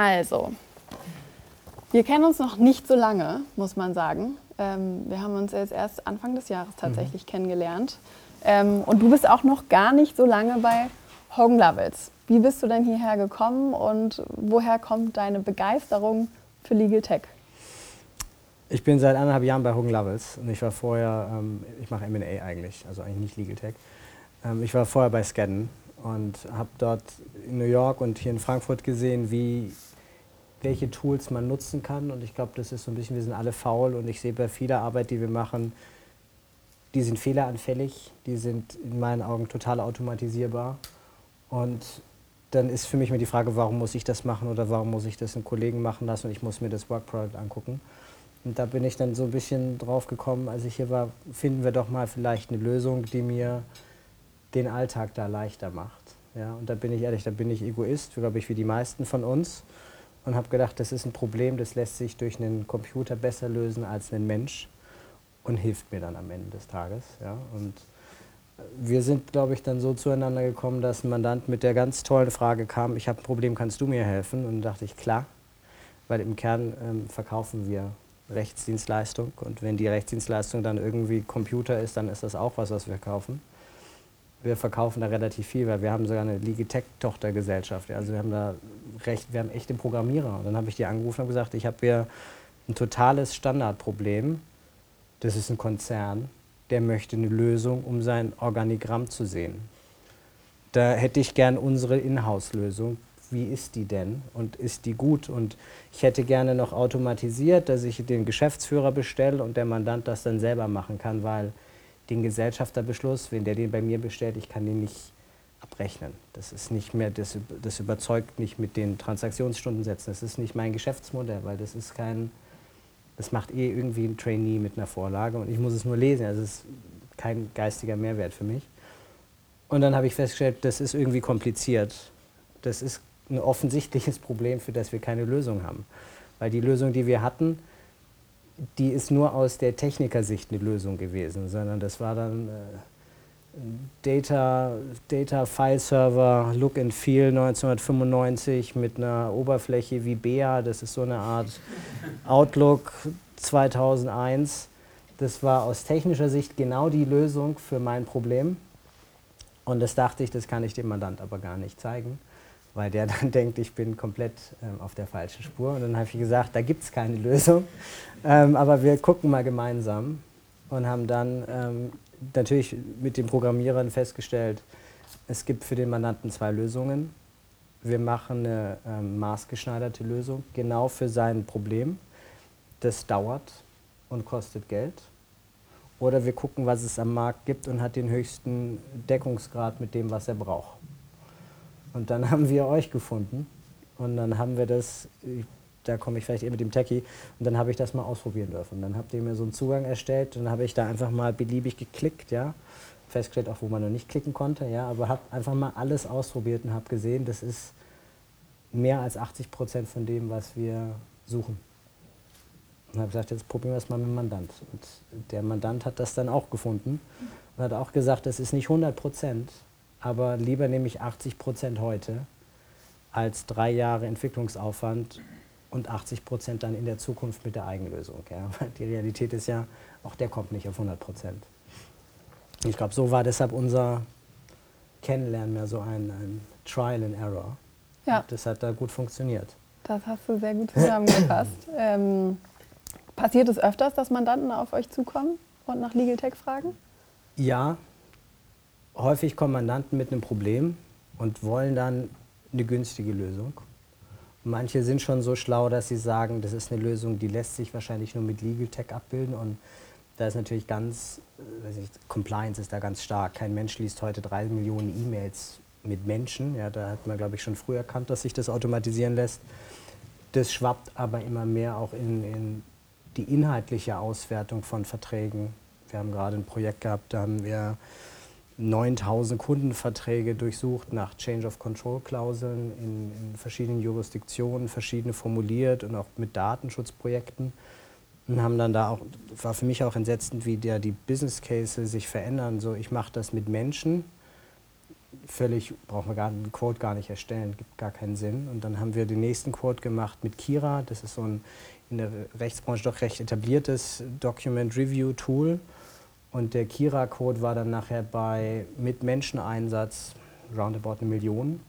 Also, wir kennen uns noch nicht so lange, muss man sagen. Ähm, wir haben uns jetzt erst Anfang des Jahres tatsächlich mhm. kennengelernt. Ähm, und du bist auch noch gar nicht so lange bei Hogan Lovells. Wie bist du denn hierher gekommen und woher kommt deine Begeisterung für Legal Tech? Ich bin seit anderthalb Jahren bei Hogan Lovells und ich war vorher, ähm, ich mache M&A eigentlich, also eigentlich nicht Legal Tech. Ähm, ich war vorher bei Skadden und habe dort in New York und hier in Frankfurt gesehen, wie welche Tools man nutzen kann. Und ich glaube, das ist so ein bisschen, wir sind alle faul und ich sehe bei vieler Arbeit, die wir machen, die sind fehleranfällig, die sind in meinen Augen total automatisierbar. Und dann ist für mich mir die Frage, warum muss ich das machen oder warum muss ich das einen Kollegen machen lassen und ich muss mir das Work Product angucken. Und da bin ich dann so ein bisschen drauf gekommen, als ich hier war, finden wir doch mal vielleicht eine Lösung, die mir den Alltag da leichter macht. Ja, und da bin ich ehrlich, da bin ich Egoist, glaube ich, wie die meisten von uns und habe gedacht, das ist ein Problem, das lässt sich durch einen Computer besser lösen als ein Mensch und hilft mir dann am Ende des Tages. Ja? Und wir sind, glaube ich, dann so zueinander gekommen, dass ein Mandant mit der ganz tollen Frage kam, ich habe ein Problem, kannst du mir helfen? Und dachte ich, klar, weil im Kern ähm, verkaufen wir Rechtsdienstleistung und wenn die Rechtsdienstleistung dann irgendwie Computer ist, dann ist das auch was, was wir kaufen wir verkaufen da relativ viel, weil wir haben sogar eine Ligitech-Tochtergesellschaft. Also wir haben da recht, wir haben echte Programmierer. Und dann habe ich die angerufen und gesagt, ich habe hier ein totales Standardproblem. Das ist ein Konzern, der möchte eine Lösung, um sein Organigramm zu sehen. Da hätte ich gern unsere Inhouse-Lösung. Wie ist die denn? Und ist die gut? Und ich hätte gerne noch automatisiert, dass ich den Geschäftsführer bestelle und der Mandant das dann selber machen kann, weil den Gesellschafterbeschluss, wenn der den bei mir bestellt, ich kann den nicht abrechnen. Das ist nicht mehr, das, das überzeugt nicht mit den Transaktionsstundensätzen. Das ist nicht mein Geschäftsmodell, weil das ist kein, das macht eh irgendwie ein Trainee mit einer Vorlage und ich muss es nur lesen. Also es ist kein geistiger Mehrwert für mich. Und dann habe ich festgestellt, das ist irgendwie kompliziert. Das ist ein offensichtliches Problem, für das wir keine Lösung haben. Weil die Lösung, die wir hatten, die ist nur aus der Technikersicht eine Lösung gewesen, sondern das war dann äh, Data, Data File Server Look and Feel 1995 mit einer Oberfläche wie BEA, das ist so eine Art Outlook 2001. Das war aus technischer Sicht genau die Lösung für mein Problem. Und das dachte ich, das kann ich dem Mandant aber gar nicht zeigen weil der dann denkt, ich bin komplett ähm, auf der falschen Spur. Und dann habe ich gesagt, da gibt es keine Lösung, ähm, aber wir gucken mal gemeinsam und haben dann ähm, natürlich mit den Programmierern festgestellt, es gibt für den Mandanten zwei Lösungen. Wir machen eine ähm, maßgeschneiderte Lösung, genau für sein Problem. Das dauert und kostet Geld. Oder wir gucken, was es am Markt gibt und hat den höchsten Deckungsgrad mit dem, was er braucht. Und dann haben wir euch gefunden und dann haben wir das, da komme ich vielleicht eher mit dem Techie, und dann habe ich das mal ausprobieren dürfen. Und dann habt ihr mir so einen Zugang erstellt und dann habe ich da einfach mal beliebig geklickt, ja, festgestellt auch, wo man noch nicht klicken konnte, ja, aber habe einfach mal alles ausprobiert und habe gesehen, das ist mehr als 80 Prozent von dem, was wir suchen. Und habe gesagt, jetzt probieren wir es mal mit dem Mandant. Und der Mandant hat das dann auch gefunden und hat auch gesagt, das ist nicht 100 Prozent, aber lieber nehme ich 80 Prozent heute als drei Jahre Entwicklungsaufwand und 80 Prozent dann in der Zukunft mit der Eigenlösung. Ja? Die Realität ist ja, auch der kommt nicht auf 100 Prozent. Ich glaube, so war deshalb unser Kennenlernen mehr so ein, ein Trial and Error. Ja. das hat da gut funktioniert. Das hast du sehr gut zusammengefasst. ähm, passiert es öfters, dass Mandanten auf euch zukommen und nach Legal Tech fragen? Ja, häufig kommen Mandanten mit einem Problem und wollen dann eine günstige Lösung. Manche sind schon so schlau, dass sie sagen, das ist eine Lösung, die lässt sich wahrscheinlich nur mit Legal Tech abbilden. Und da ist natürlich ganz, äh, ich, Compliance ist da ganz stark. Kein Mensch liest heute drei Millionen E-Mails mit Menschen. Ja, da hat man, glaube ich, schon früh erkannt, dass sich das automatisieren lässt. Das schwappt aber immer mehr auch in, in die inhaltliche Auswertung von Verträgen. Wir haben gerade ein Projekt gehabt, da haben wir 9000 Kundenverträge durchsucht nach Change of Control Klauseln in, in, verschiedenen Jurisdiktionen, verschiedene formuliert und auch mit Datenschutzprojekten. Und haben dann da auch, war für mich auch entsetzend, wie der, die Business Cases sich verändern. So, ich mache das mit Menschen, völlig, brauchen wir gar, einen Quote gar nicht erstellen, gibt gar keinen Sinn. Und dann haben wir den nächsten Quote gemacht mit Kira, das ist so ein in der Rechtsbranche doch recht etabliertes Document Review Tool. Und der Kira-Code war dann nachher bei mit Menscheneinsatz roundabout eine Million.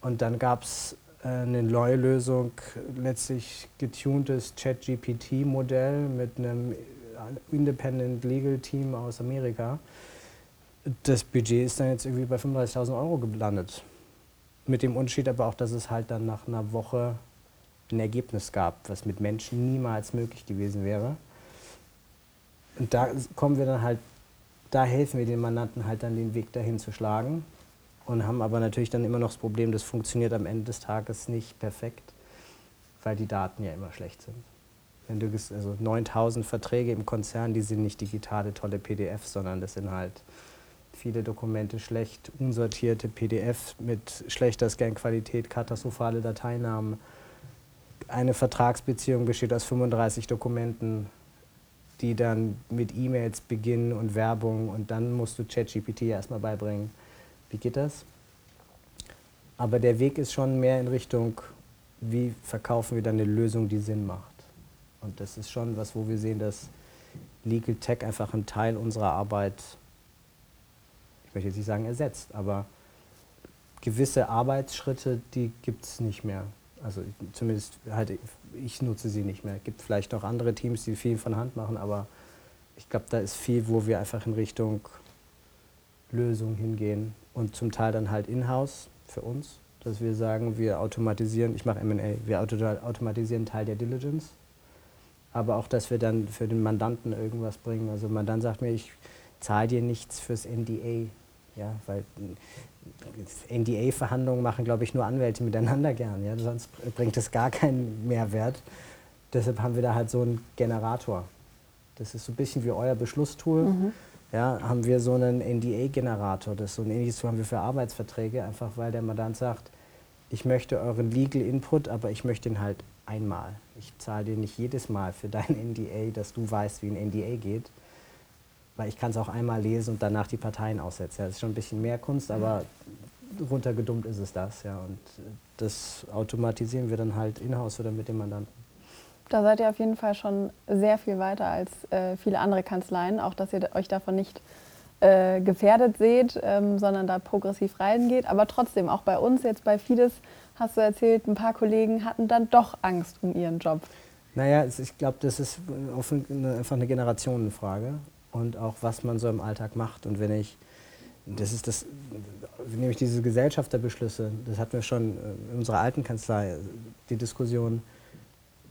Und dann gab es äh, eine neue Lösung, letztlich getuntes Chat-GPT-Modell mit einem Independent Legal Team aus Amerika. Das Budget ist dann jetzt irgendwie bei 35.000 Euro gelandet. Mit dem Unterschied aber auch, dass es halt dann nach einer Woche ein Ergebnis gab, was mit Menschen niemals möglich gewesen wäre. Und da kommen wir dann halt, da helfen wir den Mandanten halt dann den Weg dahin zu schlagen und haben aber natürlich dann immer noch das Problem, das funktioniert am Ende des Tages nicht perfekt, weil die Daten ja immer schlecht sind. Wenn du also 9000 Verträge im Konzern, die sind nicht digitale tolle PDFs, sondern das sind halt viele Dokumente schlecht unsortierte PDFs mit schlechter Scanqualität, katastrophale Dateinamen. Eine Vertragsbeziehung besteht aus 35 Dokumenten, die dann mit E-Mails beginnen und Werbung und dann musst du ChatGPT erstmal beibringen. Wie geht das? Aber der Weg ist schon mehr in Richtung, wie verkaufen wir dann eine Lösung, die Sinn macht. Und das ist schon was, wo wir sehen, dass Legal Tech einfach einen Teil unserer Arbeit, ich möchte jetzt nicht sagen ersetzt, aber gewisse Arbeitsschritte, die gibt es nicht mehr. Also zumindest halt, ich nutze sie nicht mehr. Es gibt vielleicht noch andere Teams, die viel von Hand machen, aber ich glaube, da ist viel, wo wir einfach in Richtung Lösung hingehen und zum Teil dann halt in-house für uns, dass wir sagen, wir automatisieren, ich mache M&A, wir automatisieren Teil der Diligence, aber auch, dass wir dann für den Mandanten irgendwas bringen. Also Mandant sagt mir, ich zahle dir nichts fürs NDA, ja, weil NDA-Verhandlungen machen, glaube ich, nur Anwälte miteinander gern, ja, sonst bringt es gar keinen Mehrwert. Deshalb haben wir da halt so einen Generator. Das ist so ein bisschen wie euer Beschlusstool. Mhm ja, haben wir so einen NDA-Generator. Das so ein ähnliches haben wir für Arbeitsverträge, einfach weil der Mandant sagt, ich möchte euren Legal Input, aber ich möchte ihn halt einmal. Ich zahle dir nicht jedes Mal für dein NDA, dass du weißt, wie ein NDA geht, weil ich kann es auch einmal lesen und danach die Parteien aussetzen. das ist schon ein bisschen mehr Kunst, aber runtergedummt ist es das. Ja. Und das automatisieren wir dann halt in-house oder mit dem Mandanten. Da seid ihr auf jeden Fall schon sehr viel weiter als äh, viele andere Kanzleien, auch dass ihr euch davon nicht äh, gefährdet seht, ähm, sondern da progressiv reingeht. Aber trotzdem, auch bei uns jetzt bei Fides, hast du erzählt, ein paar Kollegen hatten dann doch Angst um ihren Job. Naja, ich glaube, das ist einfach eine Generationenfrage und auch, was man so im Alltag macht. Und wenn ich, das ist das, nämlich diese Gesellschafterbeschlüsse, das hatten wir schon in unserer alten Kanzlei, die Diskussion,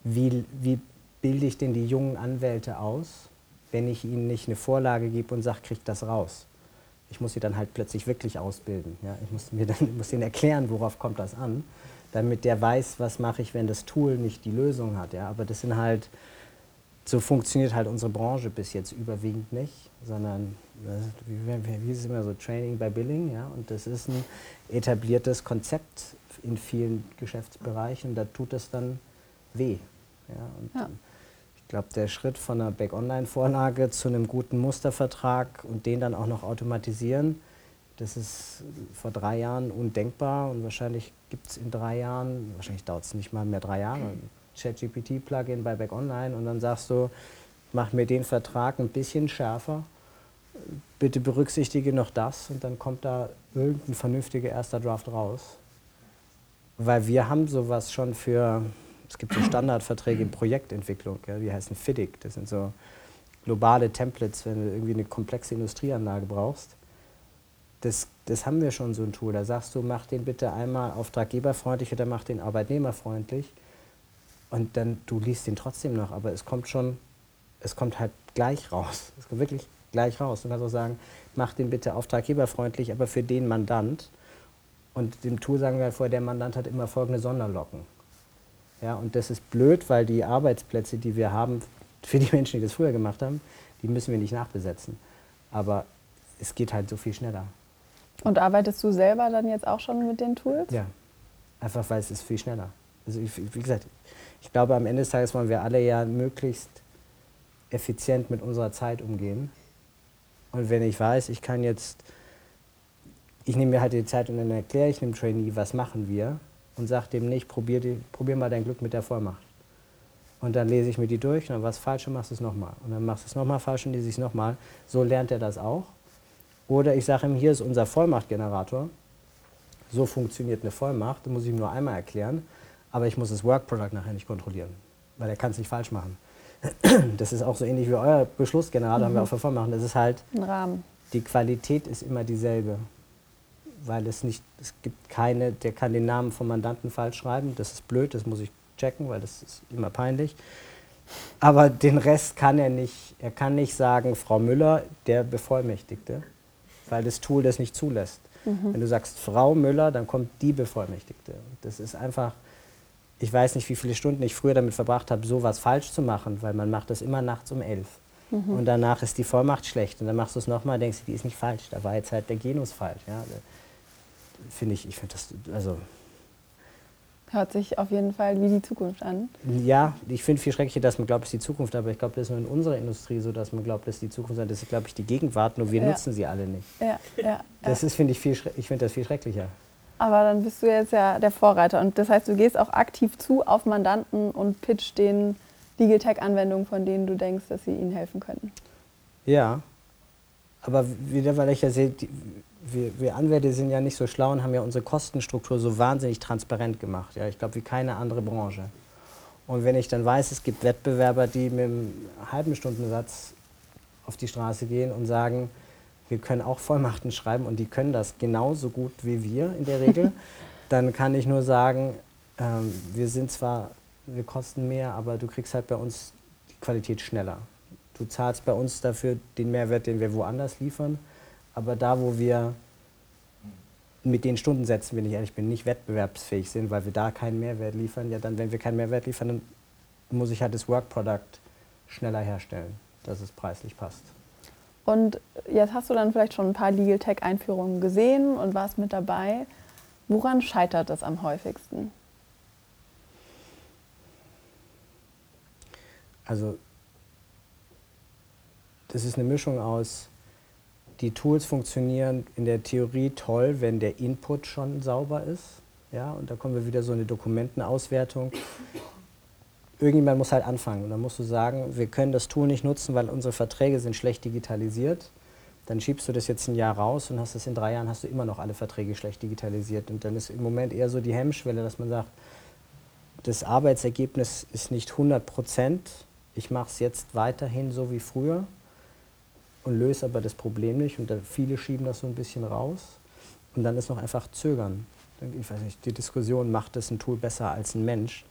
wie, wie bilde ich denn die jungen Anwälte aus, wenn ich ihnen nicht eine Vorlage gebe und sage, kriegt das raus. Ich muss sie dann halt plötzlich wirklich ausbilden. Ja? Ich muss, mir dann, muss ihnen erklären, worauf kommt das an, damit der weiß, was mache ich, wenn das Tool nicht die Lösung hat. Ja? Aber das sind halt, so funktioniert halt unsere Branche bis jetzt überwiegend nicht, sondern wie, wie ist es immer so, Training by Billing. Ja? Und das ist ein etabliertes Konzept in vielen Geschäftsbereichen. Da tut es dann weh. Ja, ja. Ich glaube, der Schritt von einer Back-Online-Vorlage zu einem guten Mustervertrag und den dann auch noch automatisieren, das ist vor drei Jahren undenkbar und wahrscheinlich gibt es in drei Jahren, wahrscheinlich dauert es nicht mal mehr drei Jahre, ChatGPT-Plugin bei Back Online und dann sagst du, mach mir den Vertrag ein bisschen schärfer, bitte berücksichtige noch das und dann kommt da irgendein vernünftiger erster Draft raus. Weil wir haben sowas schon für es gibt so Standardverträge in Projektentwicklung, ja, die heißen FIDIC. Das sind so globale Templates, wenn du irgendwie eine komplexe Industrieanlage brauchst. Das, das haben wir schon so ein Tool. Da sagst du, mach den bitte einmal auftraggeberfreundlich oder mach den arbeitnehmerfreundlich. Und dann, du liest den trotzdem noch, aber es kommt schon, es kommt halt gleich raus. Es kommt wirklich gleich raus. Du kannst auch sagen, mach den bitte auftraggeberfreundlich, aber für den Mandant. Und dem Tool sagen wir halt vorher, der Mandant hat immer folgende Sonderlocken. Ja, und das ist blöd, weil die Arbeitsplätze, die wir haben, für die Menschen, die das früher gemacht haben, die müssen wir nicht nachbesetzen. Aber es geht halt so viel schneller. Und arbeitest du selber dann jetzt auch schon mit den Tools? Ja, einfach weil es ist viel schneller. Also ich, wie gesagt, ich glaube, am Ende des Tages wollen wir alle ja möglichst effizient mit unserer Zeit umgehen. Und wenn ich weiß, ich kann jetzt ich nehme mir halt die Zeit und dann erkläre ich dem Trainee, was machen wir und sage dem nicht, probier, die, probier mal dein Glück mit der Vollmacht. Und dann lese ich mir die durch und dann was falsch und machst es nochmal. Und dann machst du es nochmal falsch und lese ich es nochmal. So lernt er das auch. Oder ich sage ihm, hier ist unser Vollmachtgenerator. So funktioniert eine Vollmacht. Das muss ich ihm nur einmal erklären. Aber ich muss das Work Product nachher nicht kontrollieren, weil er kann es nicht falsch machen. Das ist auch so ähnlich wie euer Beschlussgenerator, mhm. haben wir auch für Vollmachten. Das ist halt, ein Rahmen. die Qualität ist immer dieselbe. Weil es nicht, es gibt keine, der kann den Namen vom Mandanten falsch schreiben. Das ist blöd, das muss ich checken, weil das ist immer peinlich. Aber den Rest kann er nicht. Er kann nicht sagen, Frau Müller, der Bevollmächtigte, weil das Tool das nicht zulässt. Mhm. Wenn du sagst Frau Müller, dann kommt die Bevollmächtigte. Das ist einfach, ich weiß nicht, wie viele Stunden ich früher damit verbracht habe, sowas falsch zu machen, weil man macht das immer nachts um elf. Mhm. Und danach ist die Vollmacht schlecht. Und dann machst du es nochmal, denkst du, die ist nicht falsch. Da war jetzt halt der Genus falsch. Ja. Finde ich, ich finde das, also Hört sich auf jeden Fall wie die Zukunft an. Ja, ich finde viel schrecklicher, dass man glaubt, es ist die Zukunft, aber ich glaube, das ist nur in unserer Industrie so, dass man glaubt, es ist die Zukunft, das ist, glaube ich, die Gegenwart, nur wir ja. nutzen sie alle nicht. Ja, ja, das ist, finde ich, viel, ich finde das viel schrecklicher. Aber dann bist du jetzt ja der Vorreiter und das heißt, du gehst auch aktiv zu auf Mandanten und pitch den Legal Tech-Anwendungen, von denen du denkst, dass sie ihnen helfen könnten. Ja, aber wieder, weil ich ja sehe, wir, wir, Anwälte sind ja nicht so schlau und haben ja unsere Kostenstruktur so wahnsinnig transparent gemacht. Ja, ich glaube, wie keine andere Branche. Und wenn ich dann weiß, es gibt Wettbewerber, die mit einem halben Stundensatz auf die Straße gehen und sagen, wir können auch Vollmachten schreiben und die können das genauso gut wie wir in der Regel, dann kann ich nur sagen, ähm, wir sind zwar, wir kosten mehr, aber du kriegst halt bei uns die Qualität schneller. Du zahlst bei uns dafür den Mehrwert, den wir woanders liefern. Aber da, wo wir mit den Stundensätzen, wenn ich ehrlich bin, nicht wettbewerbsfähig sind, weil wir da keinen Mehrwert liefern, ja dann, wenn wir keinen Mehrwert liefern, dann muss ich halt das Work Product schneller herstellen, dass es preislich passt. Und jetzt hast du dann vielleicht schon ein paar Legal Tech Einführungen gesehen und warst mit dabei. Woran scheitert das am häufigsten? Also, das ist eine Mischung aus die Tools funktionieren in der Theorie toll, wenn der Input schon sauber ist. Ja, und da kommen wir wieder so eine Dokumentenauswertung. Irgendjemand muss halt anfangen und dann musst du sagen, wir können das Tool nicht nutzen, weil unsere Verträge sind schlecht digitalisiert. Dann schiebst du das jetzt ein Jahr raus und hast es in drei Jahren hast du immer noch alle Verträge schlecht digitalisiert. Und dann ist im Moment eher so die Hemmschwelle, dass man sagt, das Arbeitsergebnis ist nicht 100 Prozent. Ich mache es jetzt weiterhin so wie früher und löse aber das Problem nicht. Und viele schieben das so ein bisschen raus. Und dann ist noch einfach Zögern. Ich weiß nicht, die Diskussion, macht das ein Tool besser als ein Mensch?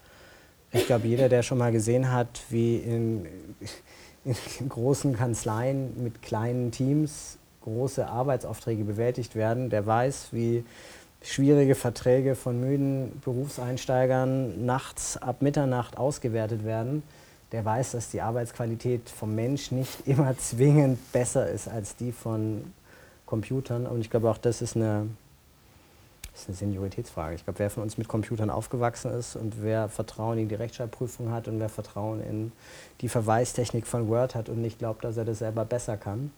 Ich glaube, jeder, der schon mal gesehen hat, wie in, in großen Kanzleien mit kleinen Teams große Arbeitsaufträge bewältigt werden, der weiß, wie schwierige Verträge von müden Berufseinsteigern nachts ab Mitternacht ausgewertet werden der weiß, dass die Arbeitsqualität vom Mensch nicht immer zwingend besser ist als die von Computern. Und ich glaube auch, das ist eine, das ist eine Senioritätsfrage. Ich glaube, wer von uns mit Computern aufgewachsen ist und wer Vertrauen in die Rechtschreibprüfung hat und wer Vertrauen in die Verweistechnik von Word hat und nicht glaubt, dass er das selber besser kann,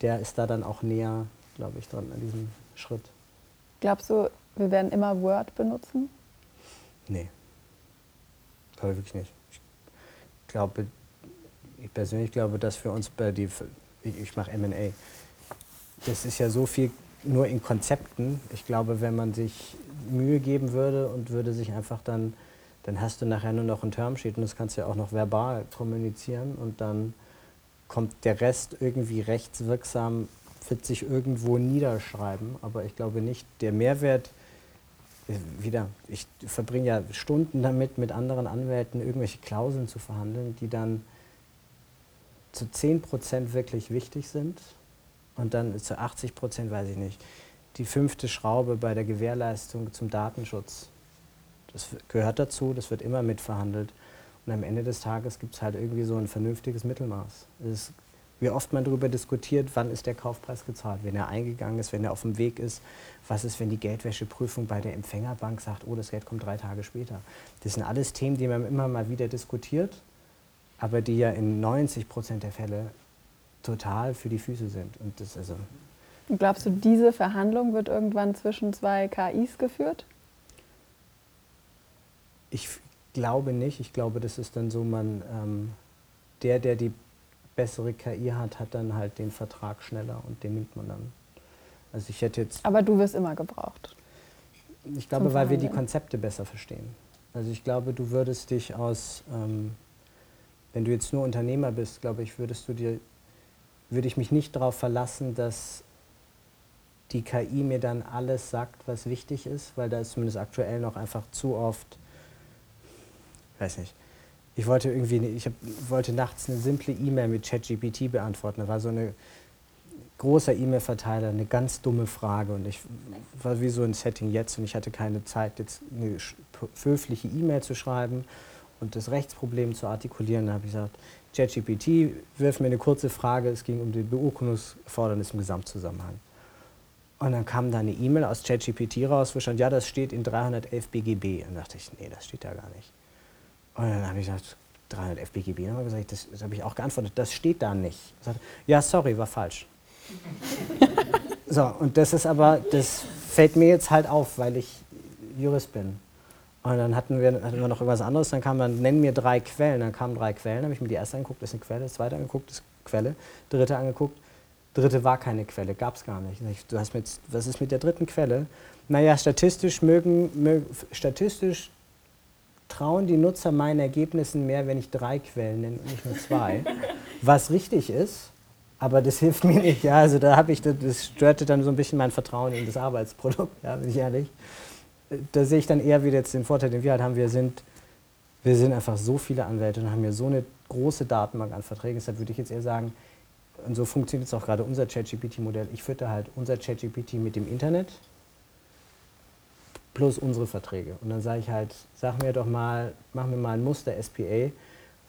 der ist da dann auch näher, glaube ich, dran an diesem Schritt. Glaubst du, wir werden immer Word benutzen? Nee. Glaube ich wirklich nicht glaube, ich persönlich glaube, dass für uns bei die, ich mache M&A, das ist ja so viel nur in Konzepten. Ich glaube, wenn man sich Mühe geben würde und würde sich einfach dann, dann hast du nachher nur noch ein Termsheet und das kannst du ja auch noch verbal kommunizieren und dann kommt der Rest irgendwie rechtswirksam, wird sich irgendwo niederschreiben. Aber ich glaube nicht, der Mehrwert wieder, ich verbringe ja Stunden damit, mit anderen Anwälten irgendwelche Klauseln zu verhandeln, die dann zu 10% wirklich wichtig sind und dann zu 80% weiß ich nicht, die fünfte Schraube bei der Gewährleistung zum Datenschutz. Das gehört dazu, das wird immer mitverhandelt. Und am Ende des Tages gibt es halt irgendwie so ein vernünftiges Mittelmaß. Es wie oft man darüber diskutiert, wann ist der Kaufpreis gezahlt, wenn er eingegangen ist, wenn er auf dem Weg ist. Was ist, wenn die Geldwäscheprüfung bei der Empfängerbank sagt, oh, das Geld kommt drei Tage später. Das sind alles Themen, die man immer mal wieder diskutiert, aber die ja in 90 Prozent der Fälle total für die Füße sind. Und das also glaubst du, diese Verhandlung wird irgendwann zwischen zwei KIs geführt? Ich glaube nicht. Ich glaube, das ist dann so, man, ähm, der, der die bessere KI hat, hat dann halt den Vertrag schneller und den nimmt man dann. Also ich hätte jetzt. Aber du wirst immer gebraucht. Ich glaube, weil wir die Konzepte besser verstehen. Also ich glaube, du würdest dich aus, ähm, wenn du jetzt nur Unternehmer bist, glaube ich, würdest du dir, würde ich mich nicht darauf verlassen, dass die KI mir dann alles sagt, was wichtig ist, weil da ist zumindest aktuell noch einfach zu oft, weiß nicht, ich wollte irgendwie, ich hab, wollte nachts eine simple E-Mail mit ChatGPT beantworten. Da war so ein großer E-Mail-Verteiler, eine ganz dumme Frage und ich war wie so ein Setting jetzt und ich hatte keine Zeit, jetzt eine höfliche E-Mail zu schreiben und das Rechtsproblem zu artikulieren. Da habe ich gesagt, ChatGPT, wirf mir eine kurze Frage, es ging um die Beurkundungserfordernis im Gesamtzusammenhang. Und dann kam da eine E-Mail aus ChatGPT raus, wo stand, ja, das steht in 311 BGB. Und da dachte ich, nee, das steht da gar nicht. Und dann habe ich gesagt, 311 BGB, dann habe ich gesagt, das, das habe ich auch geantwortet, das steht da nicht. Sagte, ja, sorry, war falsch. so, und das ist aber, das fällt mir jetzt halt auf, weil ich Jurist bin. Und dann hatten wir, hatten wir noch irgendwas anderes, dann kam dann, nenn mir drei Quellen. Dann kamen drei Quellen, habe ich mir die erste angeguckt, das ist eine Quelle, das zweite angeguckt, das ist eine Quelle, dritte angeguckt, dritte war keine Quelle, gab es gar nicht. Du hast mit, was ist mit der dritten Quelle? Naja, statistisch mögen, mögen, statistisch trauen die Nutzer meinen Ergebnissen mehr, wenn ich drei Quellen nenne und nicht nur zwei. was richtig ist, aber das hilft mir nicht. Ja, also da habe ich, das störte dann so ein bisschen mein Vertrauen in das Arbeitsprodukt, ja, bin ich ehrlich. Da sehe ich dann eher wieder jetzt den Vorteil, den wir halt haben. Wir sind, wir sind einfach so viele Anwälte und haben hier so eine große Datenbank an Verträgen. Deshalb würde ich jetzt eher sagen, und so funktioniert jetzt auch gerade unser ChatGPT-Modell. Ich fütter halt unser ChatGPT mit dem Internet plus unsere Verträge. Und dann sage ich halt, sag mir doch mal, mach mir mal ein Muster SPA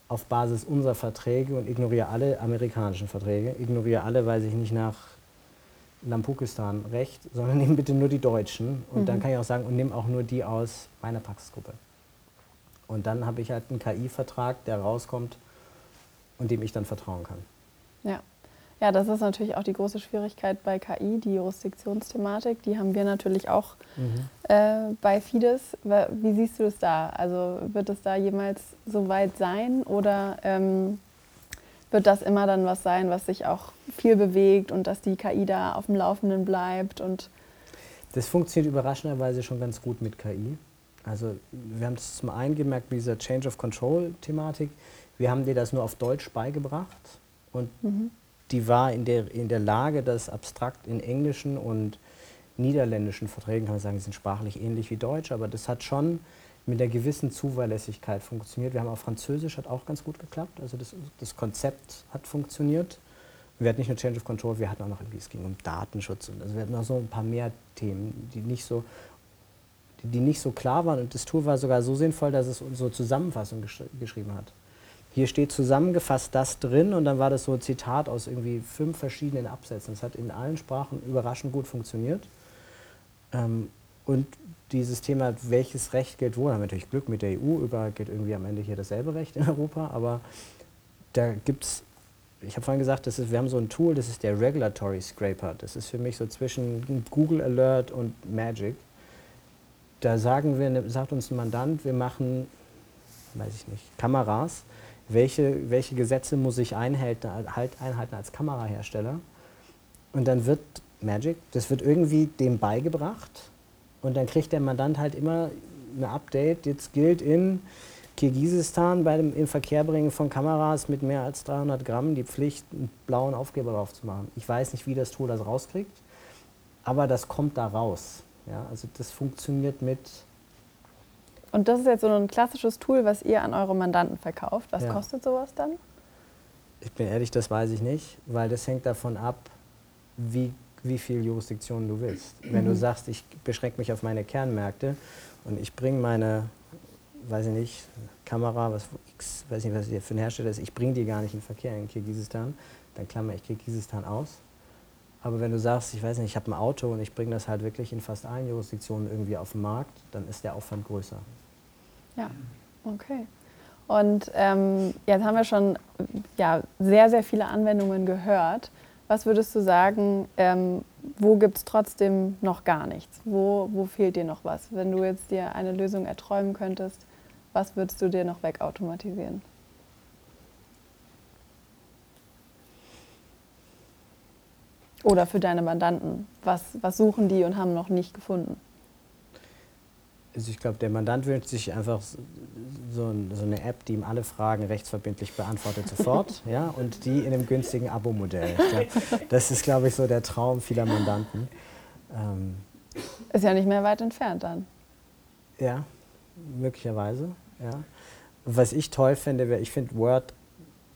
auf Basis unserer Verträge und ignoriere alle amerikanischen Verträge, ignoriere alle, weil ich nicht nach Lampukistan recht, sondern nimm bitte nur die deutschen. Und mhm. dann kann ich auch sagen, und nimm auch nur die aus meiner Praxisgruppe. Und dann habe ich halt einen KI-Vertrag, der rauskommt und dem ich dann vertrauen kann. Ja. Ja, das ist natürlich auch die große Schwierigkeit bei KI, die Jurisdiktionsthematik. Die haben wir natürlich auch mhm. äh, bei Fides. Wie siehst du das da? Also wird es da jemals so weit sein oder ähm, wird das immer dann was sein, was sich auch viel bewegt und dass die KI da auf dem Laufenden bleibt? Und das funktioniert überraschenderweise schon ganz gut mit KI. Also wir haben das zum einen gemerkt mit dieser Change of Control-Thematik. Wir haben dir das nur auf Deutsch beigebracht und mhm die war in der, in der Lage, das abstrakt in englischen und niederländischen Verträgen, kann man sagen, die sind sprachlich ähnlich wie Deutsch, aber das hat schon mit einer gewissen Zuverlässigkeit funktioniert. Wir haben auch Französisch, hat auch ganz gut geklappt, also das, das Konzept hat funktioniert. Wir hatten nicht nur Change of Control, wir hatten auch noch, es ging um Datenschutz und also wir hatten noch so ein paar mehr Themen, die nicht so, die, die nicht so klar waren und das Tool war sogar so sinnvoll, dass es unsere Zusammenfassung gesch geschrieben hat hier steht zusammengefasst das drin und dann war das so ein Zitat aus irgendwie fünf verschiedenen Absätzen. Das hat in allen Sprachen überraschend gut funktioniert. Ähm, und dieses Thema, welches Recht gilt wo, haben wir natürlich Glück mit der EU, überall gilt irgendwie am Ende hier dasselbe Recht in Europa, aber da gibt es, ich habe vorhin gesagt, das ist, wir haben so ein Tool, das ist der Regulatory Scraper. Das ist für mich so zwischen Google Alert und Magic. Da sagen wir, sagt uns ein Mandant, wir machen, weiß ich nicht, Kameras welche, welche Gesetze muss ich einhalten, halt, einhalten als Kamerahersteller. Und dann wird Magic, das wird irgendwie dem beigebracht und dann kriegt der Mandant halt immer ein Update. Jetzt gilt in Kirgisistan bei dem Inverkehrbringen von Kameras mit mehr als 300 Gramm die Pflicht, einen blauen Aufkleber drauf zu machen. Ich weiß nicht, wie das Tool das rauskriegt, aber das kommt da raus. Ja, also das funktioniert mit und das ist jetzt so ein klassisches Tool, was ihr an eure Mandanten verkauft. Was ja. kostet sowas dann? Ich bin ehrlich, das weiß ich nicht, weil das hängt davon ab, wie, wie viel Jurisdiktion du willst. Wenn du mhm. sagst, ich beschränke mich auf meine Kernmärkte und ich bringe meine, weiß ich nicht, Kamera, was X, weiß nicht, was hier für ein Hersteller ist, ich bringe die gar nicht in Verkehr in Kirgisistan, dann klammer ich Kirgisistan aus. Aber wenn du sagst, ich weiß nicht, ich habe ein Auto und ich bringe das halt wirklich in fast allen Jurisdiktionen irgendwie auf den Markt, dann ist der Aufwand größer. Ja, okay. Und ähm, jetzt haben wir schon ja, sehr, sehr viele Anwendungen gehört. Was würdest du sagen, ähm, wo gibt es trotzdem noch gar nichts? Wo, wo fehlt dir noch was? Wenn du jetzt dir eine Lösung erträumen könntest, was würdest du dir noch wegautomatisieren? Oder für deine Mandanten? Was, was suchen die und haben noch nicht gefunden? Also ich glaube, der Mandant wünscht sich einfach so, ein, so, eine App, die ihm alle Fragen rechtsverbindlich beantwortet sofort ja, und die in einem günstigen Abo-Modell. Das ist, glaube ich, so der Traum vieler Mandanten. Ähm, ist ja nicht mehr weit entfernt dann. Ja, möglicherweise. Ja. Was ich toll finde, ich finde Word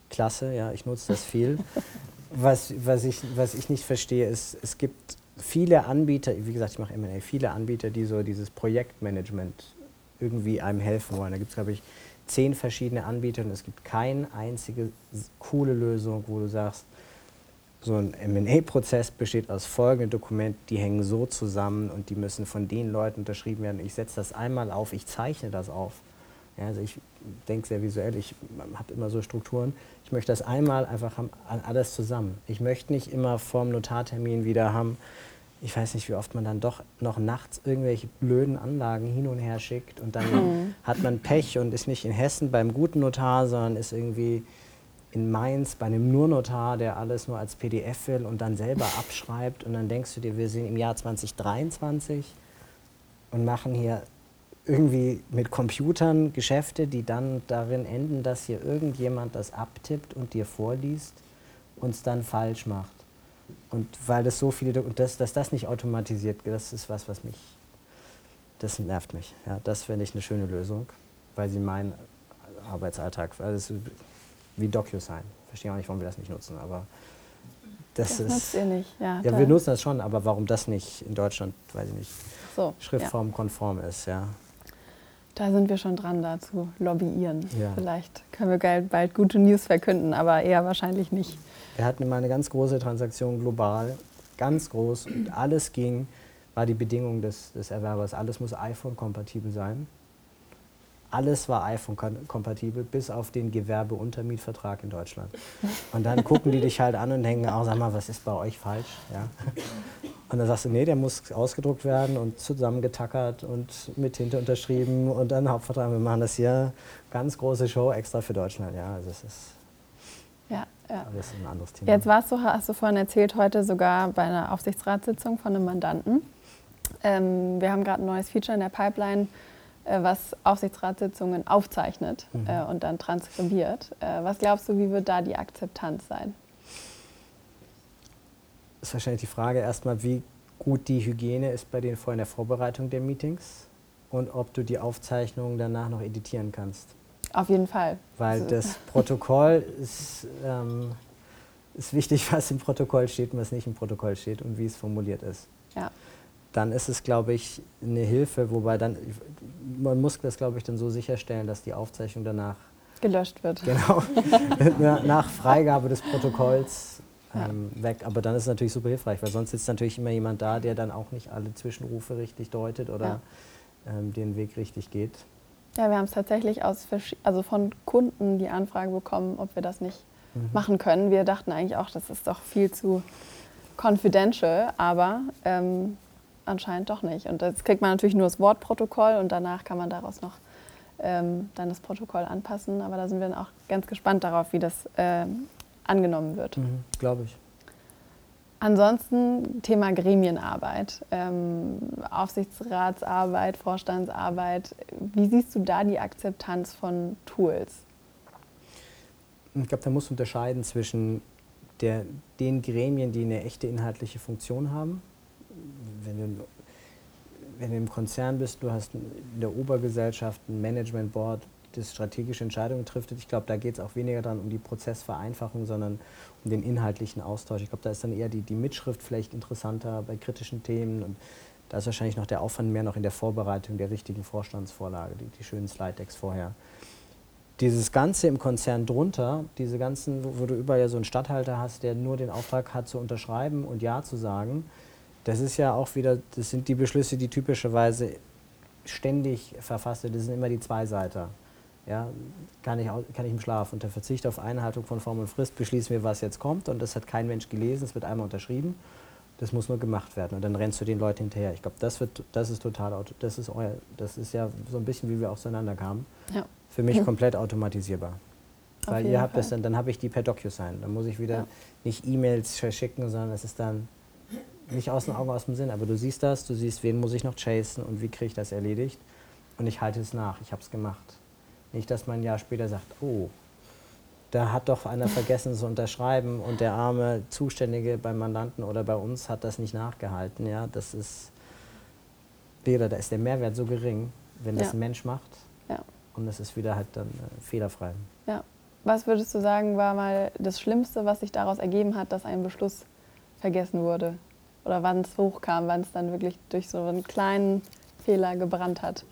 klasse, ja, ich nutze das viel. was, was, ich, was ich nicht verstehe, ist, es gibt viele Anbieter, wie gesagt, ich mache MA, viele Anbieter, die so dieses Projektmanagement irgendwie einem helfen wollen. Da gibt es, glaube ich, zehn verschiedene Anbieter und es gibt keine einzige coole Lösung, wo du sagst, so ein MA-Prozess besteht aus folgenden Dokumenten, die hängen so zusammen und die müssen von den Leuten unterschrieben werden. Ich setze das einmal auf, ich zeichne das auf. Ja, also ich denke sehr visuell, ich habe immer so Strukturen. Ich möchte das einmal einfach haben, alles zusammen. Ich möchte nicht immer vorm Notartermin wieder haben, ich weiß nicht, wie oft man dann doch noch nachts irgendwelche blöden Anlagen hin und her schickt und dann mhm. hat man Pech und ist nicht in Hessen beim guten Notar, sondern ist irgendwie in Mainz bei einem Nur-Notar, der alles nur als PDF will und dann selber abschreibt und dann denkst du dir, wir sind im Jahr 2023 und machen hier irgendwie mit Computern Geschäfte, die dann darin enden, dass hier irgendjemand das abtippt und dir vorliest und es dann falsch macht. Und weil das so viele, und das, dass das nicht automatisiert, das ist was, was mich, das nervt mich. Ja, das finde ich eine schöne Lösung, weil sie meinen Arbeitsalltag, weil das ist wie DocuSign. Verstehe auch nicht, warum wir das nicht nutzen, aber das, das ist. nutzt ihr nicht, ja. Ja, wir nutzen das schon, aber warum das nicht in Deutschland, weiß ich nicht, so, schriftformkonform ja. ist, ja. Da sind wir schon dran, da zu lobbyieren. Ja. Vielleicht können wir bald gute News verkünden, aber eher wahrscheinlich nicht. Wir hatten mal eine ganz große Transaktion global, ganz groß und alles ging, war die Bedingung des, des Erwerbers. Alles muss iPhone-kompatibel sein. Alles war iPhone-kompatibel, bis auf den Gewerbeuntermietvertrag in Deutschland. Und dann gucken die dich halt an und denken, auch, sag mal, was ist bei euch falsch? Ja. Und dann sagst du, nee, der muss ausgedruckt werden und zusammengetackert und mit Tinte unterschrieben und dann Hauptvertrag. Wir machen das hier, ganz große Show extra für Deutschland. Ja, also es ist ja, ja. Das ist ein anderes Thema. Jetzt warst du, hast du vorhin erzählt, heute sogar bei einer Aufsichtsratssitzung von einem Mandanten. Ähm, wir haben gerade ein neues Feature in der Pipeline, was Aufsichtsratssitzungen aufzeichnet mhm. äh, und dann transkribiert. Äh, was glaubst du, wie wird da die Akzeptanz sein? Das ist wahrscheinlich die Frage erstmal, wie gut die Hygiene ist bei denen vor in der Vorbereitung der Meetings und ob du die Aufzeichnungen danach noch editieren kannst. Auf jeden Fall. Weil also das Protokoll ist, ähm, ist wichtig, was im Protokoll steht und was nicht im Protokoll steht und wie es formuliert ist. Ja. Dann ist es, glaube ich, eine Hilfe, wobei dann, man muss das, glaube ich, dann so sicherstellen, dass die Aufzeichnung danach gelöscht wird. Genau, nach Freigabe des Protokolls ähm, weg. Aber dann ist es natürlich super hilfreich, weil sonst sitzt natürlich immer jemand da, der dann auch nicht alle Zwischenrufe richtig deutet oder ja. ähm, den Weg richtig geht. Ja, wir haben es tatsächlich aus, also von Kunden die Anfrage bekommen, ob wir das nicht mhm. machen können. Wir dachten eigentlich auch, das ist doch viel zu confidential, aber ähm, anscheinend doch nicht. Und jetzt kriegt man natürlich nur das Wortprotokoll und danach kann man daraus noch ähm, dann das Protokoll anpassen. Aber da sind wir dann auch ganz gespannt darauf, wie das ähm, angenommen wird. Mhm, Glaube ich. Ansonsten Thema Gremienarbeit, ähm, Aufsichtsratsarbeit, Vorstandsarbeit. Wie siehst du da die Akzeptanz von Tools? Ich glaube, da musst du unterscheiden zwischen der, den Gremien, die eine echte inhaltliche Funktion haben. Wenn du, wenn du im Konzern bist, du hast in der Obergesellschaft ein Management Board, das strategische Entscheidungen trifft. Ich glaube, da geht es auch weniger dann um die Prozessvereinfachung, sondern um den inhaltlichen Austausch. Ich glaube, da ist dann eher die, die Mitschrift vielleicht interessanter bei kritischen Themen und da ist wahrscheinlich noch der Aufwand mehr noch in der Vorbereitung der richtigen Vorstandsvorlage, die, die schönen Slide-Decks vorher. Dieses Ganze im Konzern drunter, diese ganzen, wo, wo du überall ja so einen Stadthalter hast, der nur den Auftrag hat zu unterschreiben und Ja zu sagen, das ist ja auch wieder, das sind die Beschlüsse, die typischerweise ständig verfasst sind, das sind immer die Zweiseiter ja, kann, ich, kann ich im Schlaf. Unter Verzicht auf Einhaltung von Form und Frist beschließen wir, was jetzt kommt. Und das hat kein Mensch gelesen, es wird einmal unterschrieben. Das muss nur gemacht werden und dann rennst du den Leuten hinterher. Ich glaube, das, das ist total, das ist, euer, das ist ja so ein bisschen, wie wir auseinander kamen. Ja. Für mich komplett automatisierbar. Auf Weil ihr habt Fall. das dann, dann habe ich die per DocuSign. Dann muss ich wieder ja. nicht E-Mails verschicken, sondern es ist dann nicht aus den Augen, aus dem Sinn. Aber du siehst das, du siehst, wen muss ich noch chasen und wie kriege ich das erledigt. Und ich halte es nach, ich habe es gemacht. Nicht, dass man ein Jahr später sagt, oh, da hat doch einer vergessen zu unterschreiben und der arme Zuständige beim Mandanten oder bei uns hat das nicht nachgehalten. Ja, das ist, da ist der Mehrwert so gering, wenn das ja. ein Mensch macht. Ja. Und es ist wieder halt dann äh, fehlerfrei. Ja. Was würdest du sagen, war mal das Schlimmste, was sich daraus ergeben hat, dass ein Beschluss vergessen wurde? Oder wann es hochkam, wann es dann wirklich durch so einen kleinen Fehler gebrannt hat?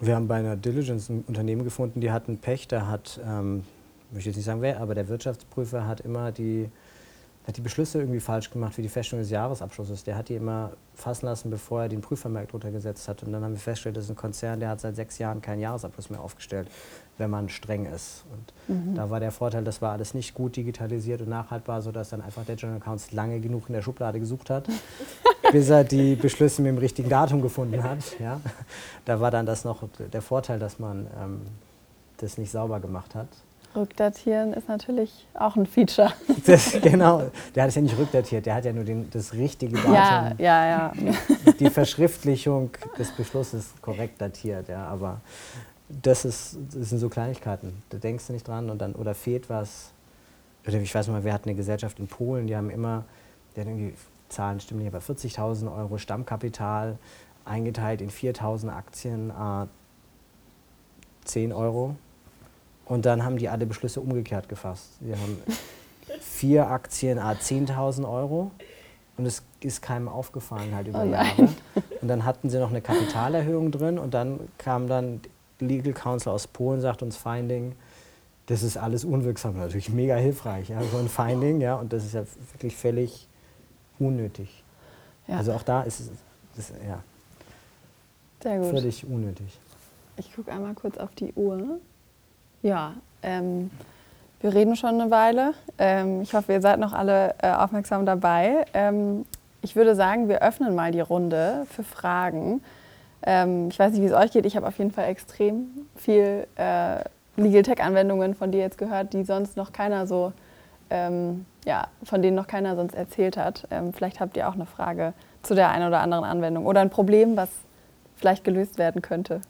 Wir haben bei einer Diligence ein Unternehmen gefunden, die hatten Pech. Da hat, ähm, möchte jetzt nicht sagen wer, aber der Wirtschaftsprüfer hat immer die, hat die Beschlüsse irgendwie falsch gemacht für die Feststellung des Jahresabschlusses. Der hat die immer fassen lassen, bevor er den Prüfermerk drunter gesetzt hat. Und dann haben wir festgestellt, das ist ein Konzern, der hat seit sechs Jahren keinen Jahresabschluss mehr aufgestellt, wenn man streng ist. Und mhm. da war der Vorteil, das war alles nicht gut digitalisiert und nachhaltbar, sodass dann einfach der General Counsel lange genug in der Schublade gesucht hat, bis er die Beschlüsse mit dem richtigen Datum gefunden hat. Ja. Da war dann das noch der Vorteil, dass man ähm, das nicht sauber gemacht hat. Rückdatieren ist natürlich auch ein Feature. Das, genau, der hat es ja nicht rückdatiert, der hat ja nur den, das richtige Datum, ja, ja, ja. die Verschriftlichung des Beschlusses korrekt datiert. Ja, aber das, ist, das sind so Kleinigkeiten, da denkst du nicht dran und dann, oder fehlt was. Oder ich weiß mal, wir hatten eine Gesellschaft in Polen, die haben immer, die hatten irgendwie Zahlen stimmen nicht, aber 40.000 Euro Stammkapital eingeteilt in 4.000 Aktien, äh, 10 Euro und dann haben die alle Beschlüsse umgekehrt gefasst. Wir haben vier Aktien, a 10.000 Euro. Und es ist keinem aufgefallen halt über oh Jahre. Und dann hatten sie noch eine Kapitalerhöhung drin und dann kam dann Legal Counsel aus Polen, sagt uns Finding, das ist alles unwirksam. Natürlich mega hilfreich, ja, so ein Finding, ja, und das ist ja wirklich völlig unnötig. Ja. Also auch da ist es, das, ja, Sehr gut. völlig unnötig. Ich gucke einmal kurz auf die Uhr. Ja, ähm, wir reden schon eine Weile. Ähm, ich hoffe, ihr seid noch alle äh, aufmerksam dabei. Ähm, ich würde sagen, wir öffnen mal die Runde für Fragen. Ähm, ich weiß nicht, wie es euch geht. Ich habe auf jeden Fall extrem viel äh, Legal Tech-Anwendungen von dir jetzt gehört, die sonst noch keiner so, ähm, ja, von denen noch keiner sonst erzählt hat. Ähm, vielleicht habt ihr auch eine Frage zu der einen oder anderen Anwendung oder ein Problem, was vielleicht gelöst werden könnte.